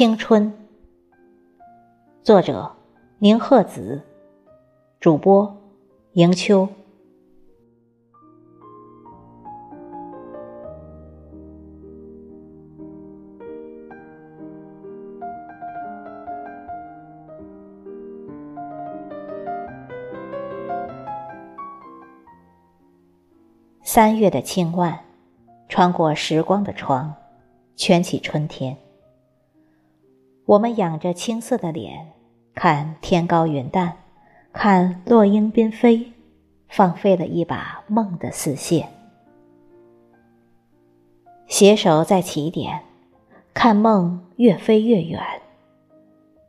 青春，作者宁鹤子，主播迎秋。三月的轻腕，穿过时光的窗，圈起春天。我们仰着青涩的脸，看天高云淡，看落英缤纷，放飞了一把梦的丝线。携手在起点，看梦越飞越远，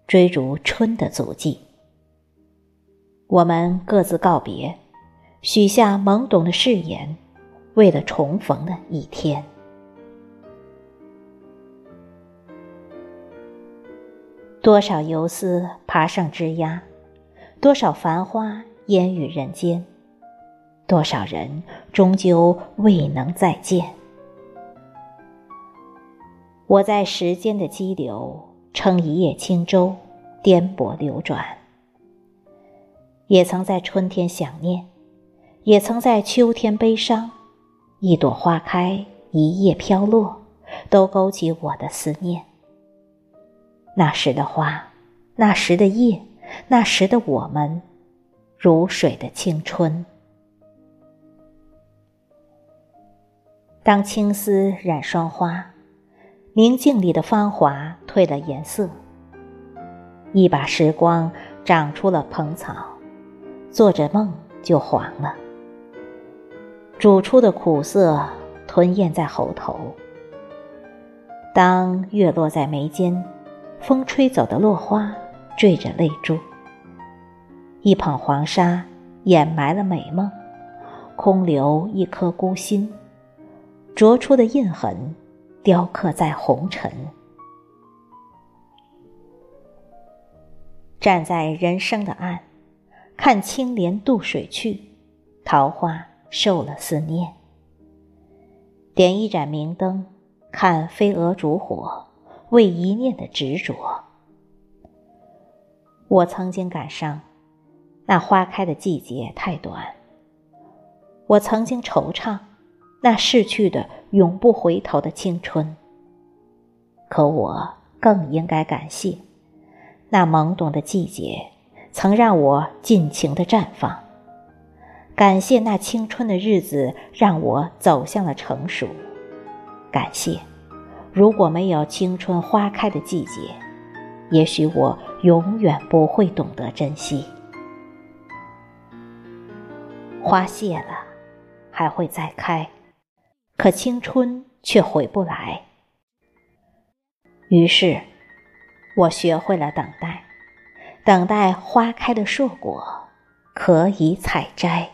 追逐春的足迹。我们各自告别，许下懵懂的誓言，为了重逢的一天。多少游丝爬上枝桠，多少繁花烟雨人间，多少人终究未能再见。我在时间的激流撑一叶轻舟，颠簸流转。也曾在春天想念，也曾在秋天悲伤。一朵花开，一叶飘落，都勾起我的思念。那时的花，那时的叶，那时的我们，如水的青春。当青丝染霜花，明镜里的芳华褪了颜色。一把时光长出了蓬草，做着梦就黄了。煮出的苦涩吞咽在喉头。当月落在眉间。风吹走的落花，缀着泪珠。一捧黄沙掩埋了美梦，空留一颗孤心。灼出的印痕，雕刻在红尘。站在人生的岸，看青莲渡水去，桃花受了思念。点一盏明灯，看飞蛾烛火。为一念的执着，我曾经感伤，那花开的季节太短；我曾经惆怅，那逝去的永不回头的青春。可我更应该感谢，那懵懂的季节曾让我尽情的绽放；感谢那青春的日子让我走向了成熟；感谢。如果没有青春花开的季节，也许我永远不会懂得珍惜。花谢了，还会再开，可青春却回不来。于是，我学会了等待，等待花开的硕果，可以采摘。